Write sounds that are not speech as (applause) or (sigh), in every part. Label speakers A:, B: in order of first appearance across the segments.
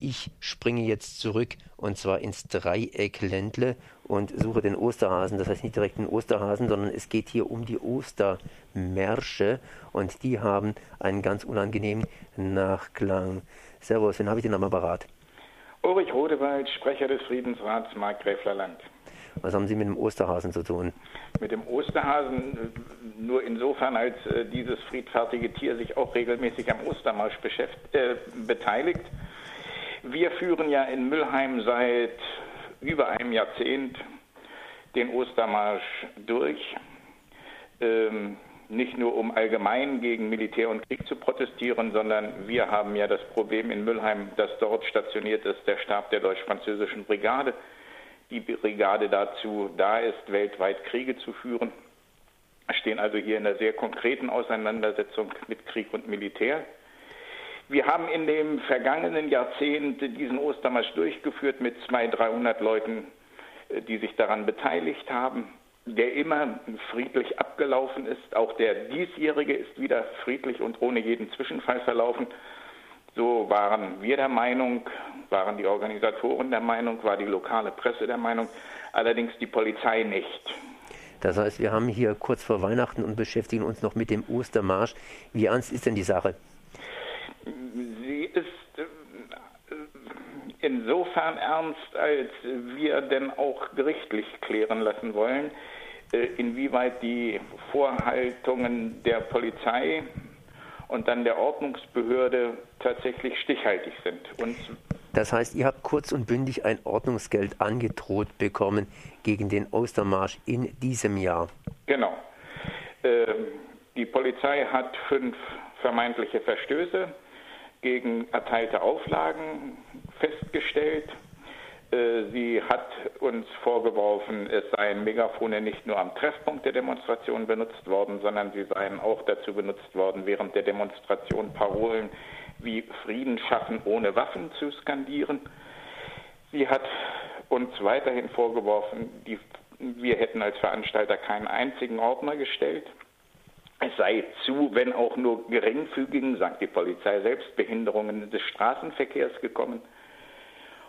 A: Ich springe jetzt zurück und zwar ins Dreieck Ländle und suche den Osterhasen. Das heißt nicht direkt den Osterhasen, sondern es geht hier um die Ostermärsche und die haben einen ganz unangenehmen Nachklang. Servus, wen habe ich denn am Apparat?
B: Ulrich Rodewald, Sprecher des Friedensrats Markgräfler Land.
A: Was haben Sie mit dem Osterhasen zu tun?
B: Mit dem Osterhasen nur insofern, als äh, dieses friedfertige Tier sich auch regelmäßig am Ostermarsch äh, beteiligt. Wir führen ja in Müllheim seit über einem Jahrzehnt den Ostermarsch durch. Ähm, nicht nur um allgemein gegen Militär und Krieg zu protestieren, sondern wir haben ja das Problem in Müllheim, dass dort stationiert ist der Stab der deutsch-französischen Brigade. Die Brigade dazu da ist, weltweit Kriege zu führen. Wir stehen also hier in einer sehr konkreten Auseinandersetzung mit Krieg und Militär. Wir haben in dem vergangenen Jahrzehnt diesen Ostermarsch durchgeführt mit 200, 300 Leuten, äh, die sich daran beteiligt haben, der immer friedlich abgelaufen ist. Auch der diesjährige ist wieder friedlich und ohne jeden Zwischenfall verlaufen. So waren wir der Meinung, waren die Organisatoren der Meinung, war die lokale Presse der Meinung, allerdings die Polizei nicht.
A: Das heißt, wir haben hier kurz vor Weihnachten und beschäftigen uns noch mit dem Ostermarsch. Wie ernst ist denn die Sache?
B: Sie ist äh, insofern ernst, als wir denn auch gerichtlich klären lassen wollen, äh, inwieweit die Vorhaltungen der Polizei und dann der Ordnungsbehörde tatsächlich stichhaltig sind.
A: Und das heißt, ihr habt kurz und bündig ein Ordnungsgeld angedroht bekommen gegen den Ostermarsch in diesem Jahr.
B: Genau. Ähm, die Polizei hat fünf vermeintliche Verstöße gegen erteilte Auflagen festgestellt. Äh, sie hat uns vorgeworfen, es seien Megafone nicht nur am Treffpunkt der Demonstration benutzt worden, sondern sie seien auch dazu benutzt worden, während der Demonstration Parolen wie Frieden schaffen ohne Waffen zu skandieren. Sie hat uns weiterhin vorgeworfen, die, wir hätten als Veranstalter keinen einzigen Ordner gestellt. Es sei zu, wenn auch nur geringfügigen, sagt die Polizei selbst, Behinderungen des Straßenverkehrs gekommen.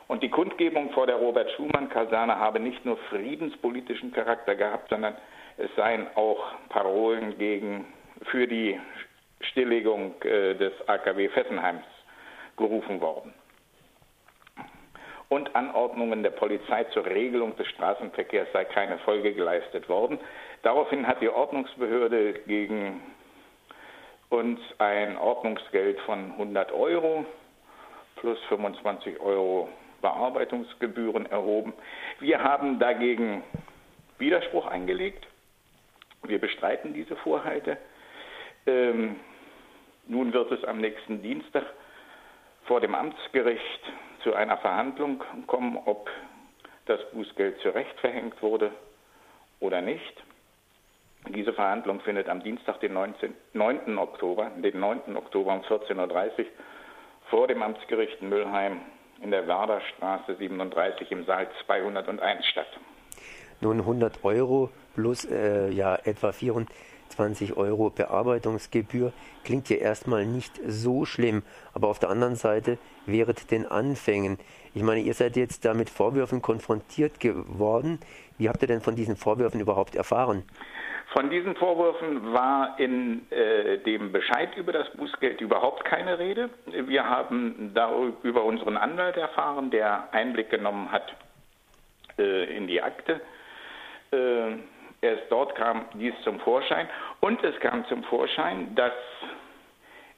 B: Und die Kundgebung vor der Robert-Schumann-Kaserne habe nicht nur friedenspolitischen Charakter gehabt, sondern es seien auch Parolen gegen, für die Stilllegung äh, des AKW Fessenheims gerufen worden. Und Anordnungen der Polizei zur Regelung des Straßenverkehrs sei keine Folge geleistet worden. Daraufhin hat die Ordnungsbehörde gegen uns ein Ordnungsgeld von 100 Euro plus 25 Euro Bearbeitungsgebühren erhoben. Wir haben dagegen Widerspruch eingelegt. Wir bestreiten diese Vorhalte. Ähm, nun wird es am nächsten Dienstag vor dem Amtsgericht zu einer Verhandlung kommen, ob das Bußgeld zu Recht verhängt wurde oder nicht. Diese Verhandlung findet am Dienstag, den 19, 9. Oktober, den 9. Oktober um 14.30 Uhr vor dem Amtsgericht Müllheim in der Werderstraße 37 im Saal 201 statt.
A: Nun 100 Euro plus äh, ja, etwa 24 Euro Bearbeitungsgebühr klingt ja erstmal nicht so schlimm, aber auf der anderen Seite während den Anfängen. Ich meine, ihr seid jetzt da mit Vorwürfen konfrontiert geworden. Wie habt ihr denn von diesen Vorwürfen überhaupt erfahren?
B: Von diesen Vorwürfen war in äh, dem Bescheid über das Bußgeld überhaupt keine Rede. Wir haben darüber unseren Anwalt erfahren, der Einblick genommen hat äh, in die Akte. Äh, erst dort kam dies zum Vorschein. Und es kam zum Vorschein, dass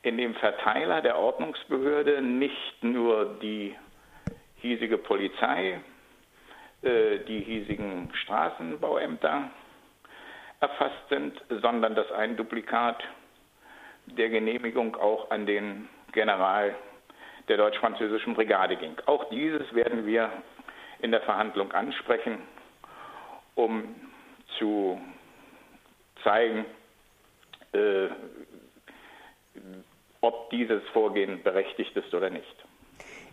B: in dem Verteiler der Ordnungsbehörde nicht nur die hiesige Polizei, äh, die hiesigen Straßenbauämter, erfasst sind, sondern dass ein Duplikat der Genehmigung auch an den General der deutsch-französischen Brigade ging. Auch dieses werden wir in der Verhandlung ansprechen, um zu zeigen, äh, ob dieses Vorgehen berechtigt ist oder nicht.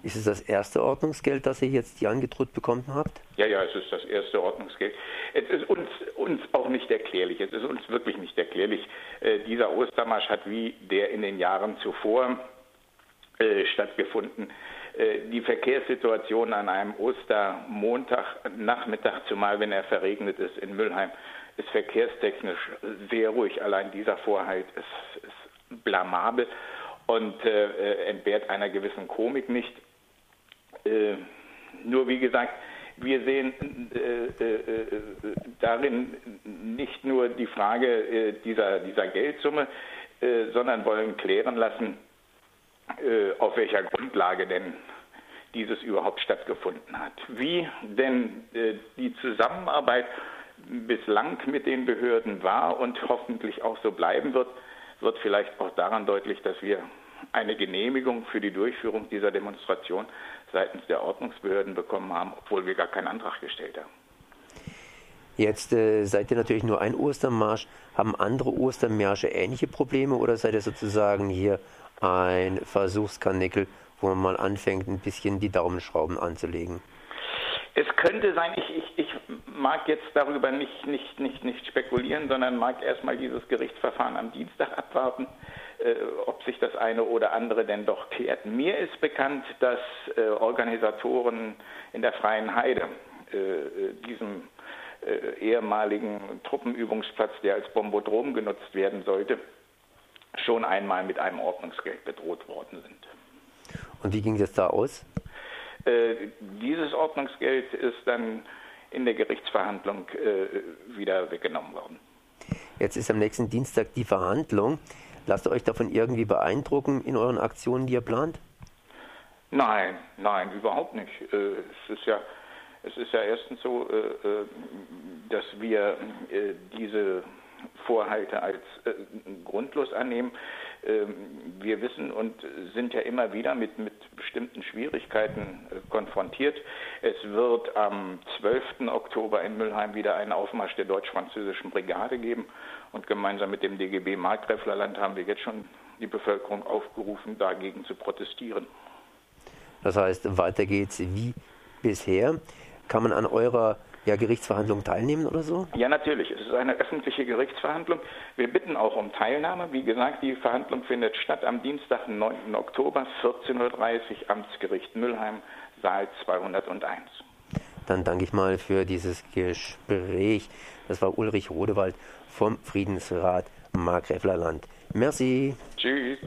A: Ist es das erste Ordnungsgeld, das ihr jetzt hier angedroht bekommen habt?
B: Ja, ja, es ist das erste Ordnungsgeld. Es ist uns, uns auch nicht erklärlich. Es ist uns wirklich nicht erklärlich. Äh, dieser Ostermarsch hat wie der in den Jahren zuvor äh, stattgefunden, äh, die Verkehrssituation an einem Ostermontag, Nachmittag, zumal wenn er verregnet ist in Mülheim, ist verkehrstechnisch sehr ruhig. Allein dieser Vorhalt ist, ist blamabel und äh, äh, entbehrt einer gewissen Komik nicht. Äh, nur wie gesagt, wir sehen äh, äh, äh darin nicht nur die Frage dieser, dieser Geldsumme, sondern wollen klären lassen, auf welcher Grundlage denn dieses überhaupt stattgefunden hat. Wie denn die Zusammenarbeit bislang mit den Behörden war und hoffentlich auch so bleiben wird, wird vielleicht auch daran deutlich, dass wir eine Genehmigung für die Durchführung dieser Demonstration seitens der Ordnungsbehörden bekommen haben, obwohl wir gar keinen Antrag gestellt haben.
A: Jetzt äh, seid ihr natürlich nur ein Ostermarsch. Haben andere Ostermärsche ähnliche Probleme oder seid ihr sozusagen hier ein Versuchskanickel, wo man mal anfängt, ein bisschen die Daumenschrauben anzulegen?
B: Es könnte sein, ich, ich, ich mag jetzt darüber nicht, nicht, nicht, nicht spekulieren, sondern mag erstmal dieses Gerichtsverfahren am Dienstag (laughs) abwarten, äh, ob sich das eine oder andere denn doch klärt. Mir ist bekannt, dass äh, Organisatoren in der Freien Heide äh, diesem äh, ehemaligen Truppenübungsplatz, der als Bombodrom genutzt werden sollte, schon einmal mit einem Ordnungsgeld bedroht worden sind.
A: Und wie ging das da aus?
B: Äh, dieses Ordnungsgeld ist dann in der Gerichtsverhandlung äh, wieder weggenommen worden.
A: Jetzt ist am nächsten Dienstag die Verhandlung. Lasst ihr euch davon irgendwie beeindrucken in euren Aktionen, die ihr plant?
B: Nein, nein, überhaupt nicht. Äh, es ist ja, es ist ja erstens so, dass wir diese Vorhalte als grundlos annehmen. Ähm, wir wissen und sind ja immer wieder mit, mit bestimmten Schwierigkeiten äh, konfrontiert. Es wird am 12. Oktober in Mülheim wieder einen Aufmarsch der deutsch-französischen Brigade geben und gemeinsam mit dem DGB Markgräflerland haben wir jetzt schon die Bevölkerung aufgerufen, dagegen zu protestieren.
A: Das heißt, weiter geht's wie bisher. Kann man an eurer ja, Gerichtsverhandlungen teilnehmen oder so?
B: Ja, natürlich. Es ist eine öffentliche Gerichtsverhandlung. Wir bitten auch um Teilnahme. Wie gesagt, die Verhandlung findet statt am Dienstag, 9. Oktober, 14.30 Uhr, Amtsgericht Müllheim, Saal 201.
A: Dann danke ich mal für dieses Gespräch. Das war Ulrich Rodewald vom Friedensrat Markgräflerland. Merci.
B: Tschüss.